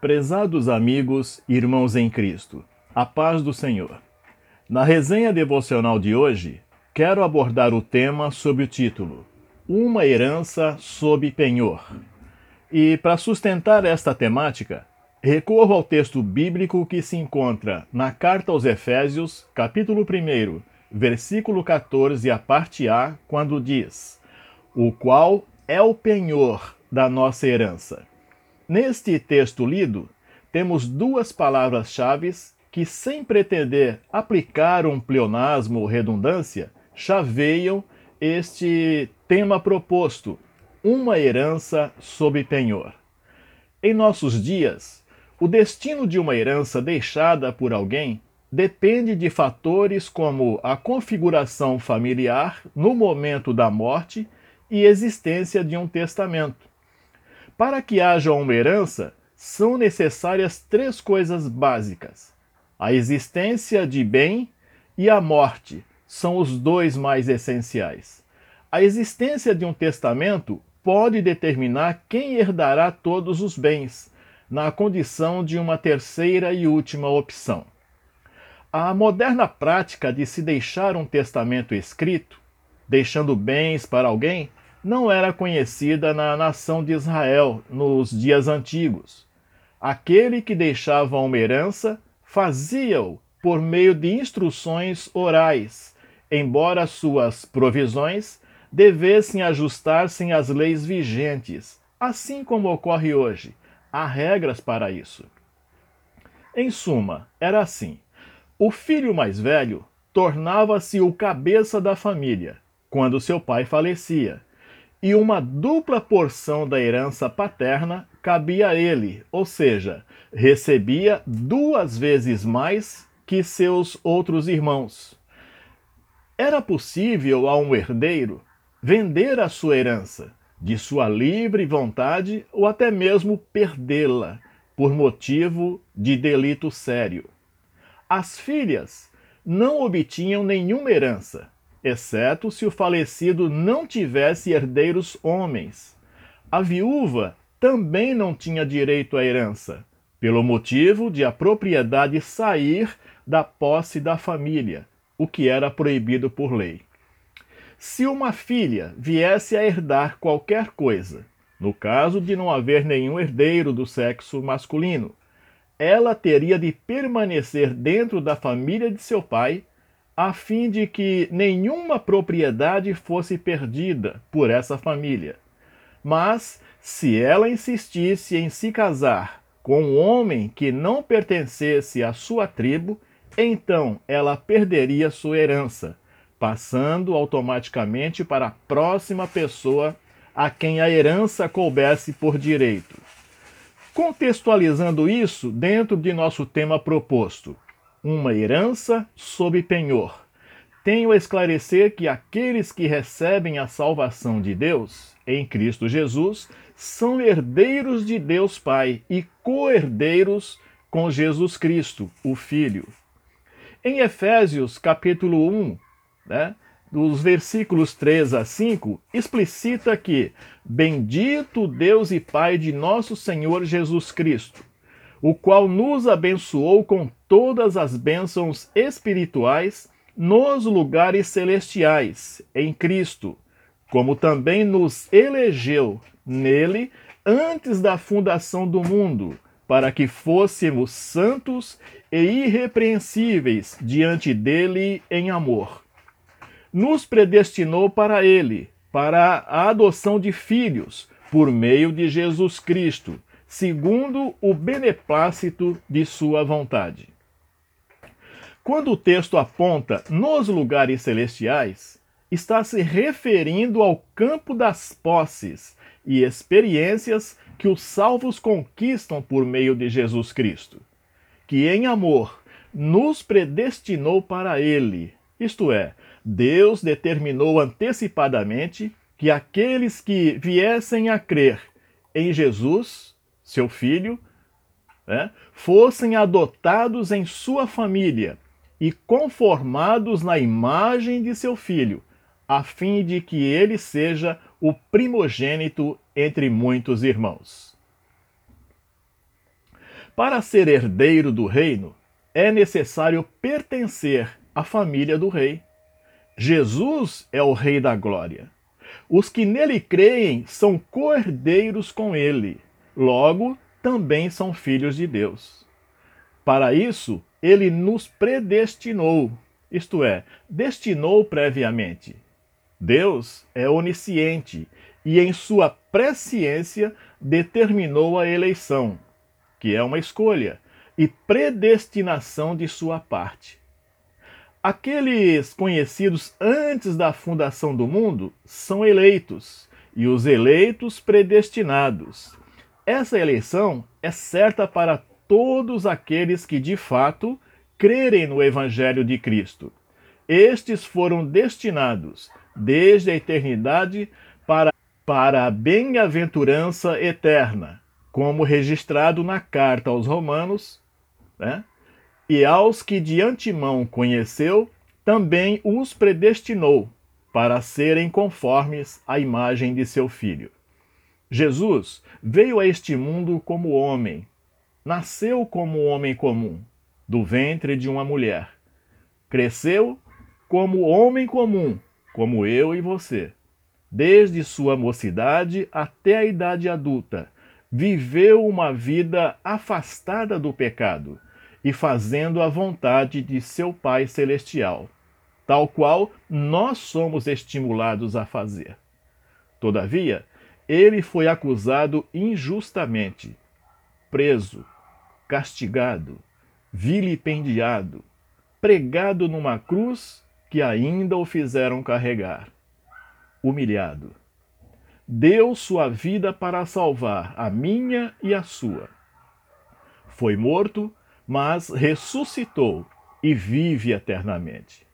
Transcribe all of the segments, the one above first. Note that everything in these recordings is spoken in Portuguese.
Prezados amigos, irmãos em Cristo, a paz do Senhor. Na resenha devocional de hoje, quero abordar o tema sob o título Uma herança sob penhor. E para sustentar esta temática, recorro ao texto bíblico que se encontra na carta aos Efésios, capítulo 1, versículo 14, a parte A, quando diz: O qual é o penhor da nossa herança Neste texto lido, temos duas palavras-chave que, sem pretender aplicar um pleonasmo ou redundância, chaveiam este tema proposto, uma herança sob penhor. Em nossos dias, o destino de uma herança deixada por alguém depende de fatores como a configuração familiar no momento da morte e existência de um testamento. Para que haja uma herança, são necessárias três coisas básicas: a existência de bem e a morte são os dois mais essenciais. A existência de um testamento pode determinar quem herdará todos os bens, na condição de uma terceira e última opção. A moderna prática de se deixar um testamento escrito, deixando bens para alguém, não era conhecida na nação de Israel nos dias antigos. Aquele que deixava uma herança fazia-o por meio de instruções orais, embora suas provisões devessem ajustar-se às leis vigentes, assim como ocorre hoje. Há regras para isso. Em suma, era assim: o filho mais velho tornava-se o cabeça da família quando seu pai falecia e uma dupla porção da herança paterna cabia a ele, ou seja, recebia duas vezes mais que seus outros irmãos. Era possível a um herdeiro vender a sua herança de sua livre vontade ou até mesmo perdê-la por motivo de delito sério. As filhas não obtinham nenhuma herança, exceto se o falecido não tivesse herdeiros homens. A viúva também não tinha direito à herança, pelo motivo de a propriedade sair da posse da família, o que era proibido por lei. Se uma filha viesse a herdar qualquer coisa, no caso de não haver nenhum herdeiro do sexo masculino, ela teria de permanecer dentro da família de seu pai a fim de que nenhuma propriedade fosse perdida por essa família. Mas, se ela insistisse em se casar com um homem que não pertencesse à sua tribo, então ela perderia sua herança, passando automaticamente para a próxima pessoa a quem a herança coubesse por direito. Contextualizando isso dentro de nosso tema proposto, uma herança sob penhor. Tenho a esclarecer que aqueles que recebem a salvação de Deus em Cristo Jesus são herdeiros de Deus Pai e co-herdeiros com Jesus Cristo, o Filho. Em Efésios capítulo 1, né, dos versículos 3 a 5, explicita que Bendito Deus e Pai de nosso Senhor Jesus Cristo, o qual nos abençoou com todas as bênçãos espirituais nos lugares celestiais, em Cristo, como também nos elegeu nele antes da fundação do mundo, para que fôssemos santos e irrepreensíveis diante dele em amor. Nos predestinou para ele, para a adoção de filhos, por meio de Jesus Cristo segundo o beneplácito de sua vontade. Quando o texto aponta nos lugares celestiais, está se referindo ao campo das posses e experiências que os salvos conquistam por meio de Jesus Cristo, que em amor nos predestinou para Ele, isto é, Deus determinou antecipadamente que aqueles que viessem a crer em Jesus seu filho, né, fossem adotados em sua família e conformados na imagem de seu filho, a fim de que ele seja o primogênito entre muitos irmãos. Para ser herdeiro do reino, é necessário pertencer à família do rei. Jesus é o Rei da Glória. Os que nele creem são cordeiros com ele, logo também são filhos de Deus. Para isso, ele nos predestinou, isto é, destinou previamente. Deus é onisciente e, em sua presciência, determinou a eleição, que é uma escolha, e predestinação de sua parte. Aqueles conhecidos antes da fundação do mundo são eleitos, e os eleitos predestinados. Essa eleição é certa para todos aqueles que de fato crerem no Evangelho de Cristo. Estes foram destinados desde a eternidade para, para a bem-aventurança eterna, como registrado na carta aos Romanos, né? E aos que de antemão conheceu, também os predestinou para serem conformes à imagem de seu filho. Jesus veio a este mundo como homem, nasceu como homem comum, do ventre de uma mulher. Cresceu como homem comum, como eu e você. Desde sua mocidade até a idade adulta, viveu uma vida afastada do pecado e fazendo a vontade de seu Pai Celestial, tal qual nós somos estimulados a fazer. Todavia, ele foi acusado injustamente, preso, castigado, vilipendiado, pregado numa cruz que ainda o fizeram carregar, humilhado. Deu sua vida para salvar a minha e a sua. Foi morto mas ressuscitou e vive eternamente.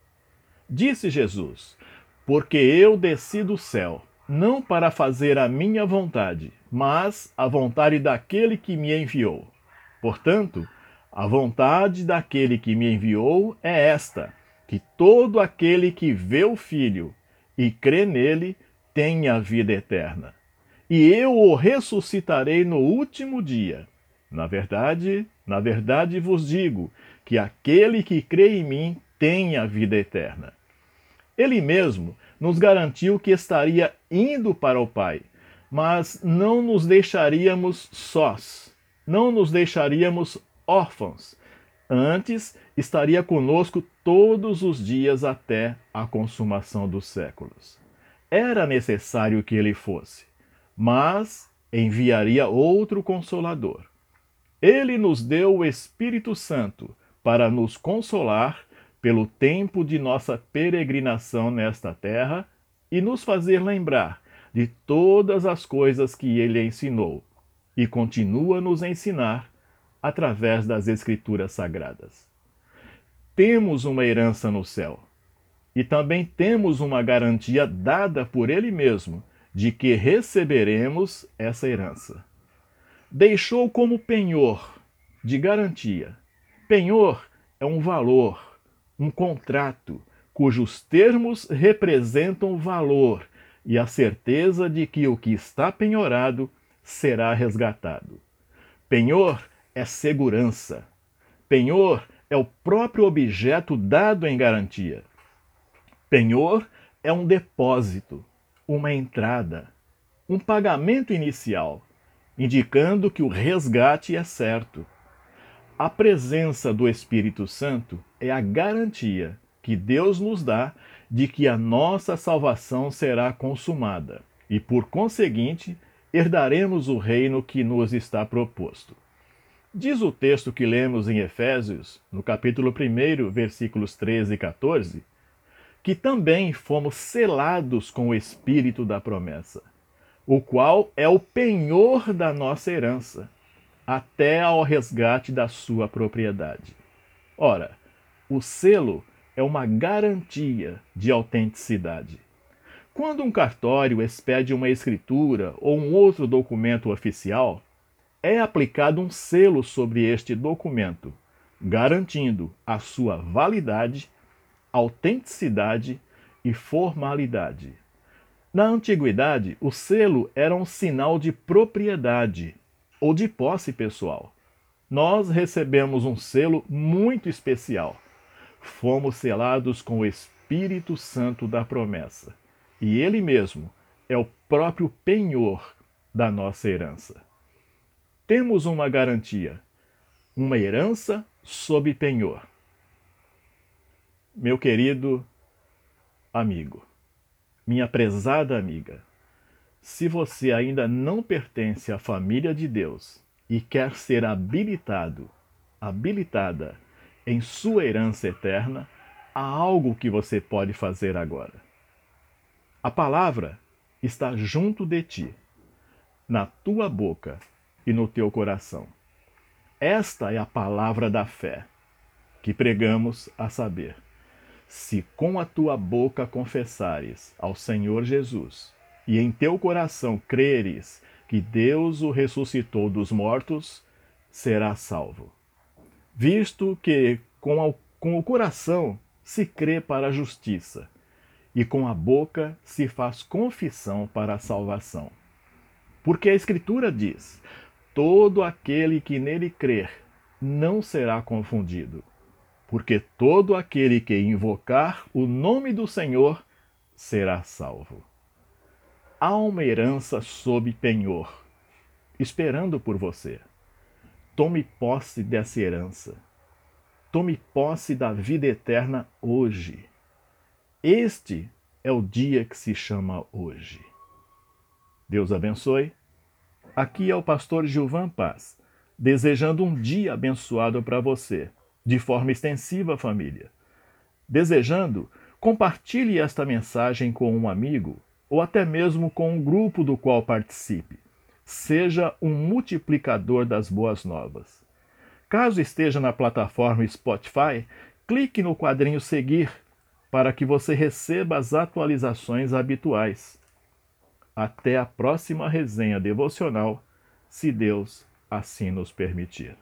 Disse Jesus: Porque eu desci do céu, não para fazer a minha vontade, mas a vontade daquele que me enviou. Portanto, a vontade daquele que me enviou é esta: que todo aquele que vê o Filho e crê nele tenha vida eterna. E eu o ressuscitarei no último dia. Na verdade, na verdade vos digo que aquele que crê em mim tem a vida eterna. Ele mesmo nos garantiu que estaria indo para o Pai, mas não nos deixaríamos sós, não nos deixaríamos órfãos. Antes, estaria conosco todos os dias até a consumação dos séculos. Era necessário que ele fosse, mas enviaria outro consolador ele nos deu o Espírito Santo para nos consolar pelo tempo de nossa peregrinação nesta terra e nos fazer lembrar de todas as coisas que ele ensinou e continua nos ensinar através das Escrituras Sagradas. Temos uma herança no céu e também temos uma garantia dada por ele mesmo de que receberemos essa herança deixou como penhor de garantia. Penhor é um valor, um contrato, cujos termos representam valor e a certeza de que o que está penhorado será resgatado. Penhor é segurança. Penhor é o próprio objeto dado em garantia. Penhor é um depósito, uma entrada, um pagamento inicial indicando que o resgate é certo. A presença do Espírito Santo é a garantia que Deus nos dá de que a nossa salvação será consumada e, por conseguinte, herdaremos o reino que nos está proposto. Diz o texto que lemos em Efésios, no capítulo 1, versículos 13 e 14, que também fomos selados com o Espírito da promessa o qual é o penhor da nossa herança, até ao resgate da sua propriedade. Ora, o selo é uma garantia de autenticidade. Quando um cartório expede uma escritura ou um outro documento oficial, é aplicado um selo sobre este documento, garantindo a sua validade, autenticidade e formalidade. Na antiguidade, o selo era um sinal de propriedade ou de posse pessoal. nós recebemos um selo muito especial. Fomos selados com o Espírito Santo da promessa. E ele mesmo é o próprio penhor da nossa herança. Temos uma garantia, uma herança sob penhor. Meu querido amigo, minha prezada amiga, se você ainda não pertence à família de Deus e quer ser habilitado, habilitada em sua herança eterna, há algo que você pode fazer agora. A palavra está junto de ti, na tua boca e no teu coração. Esta é a palavra da fé que pregamos a saber. Se com a tua boca confessares ao Senhor Jesus e em teu coração creres que Deus o ressuscitou dos mortos, serás salvo. Visto que com, com o coração se crê para a justiça e com a boca se faz confissão para a salvação. Porque a Escritura diz: todo aquele que nele crer não será confundido. Porque todo aquele que invocar o nome do Senhor será salvo há uma herança sob penhor, esperando por você. Tome posse dessa herança. Tome posse da vida eterna hoje. Este é o dia que se chama hoje. Deus abençoe. Aqui é o pastor Gilvan Paz, desejando um dia abençoado para você, de forma extensiva, família. Desejando, compartilhe esta mensagem com um amigo ou até mesmo com um grupo do qual participe. Seja um multiplicador das boas novas. Caso esteja na plataforma Spotify, clique no quadrinho Seguir para que você receba as atualizações habituais. Até a próxima resenha devocional, se Deus assim nos permitir.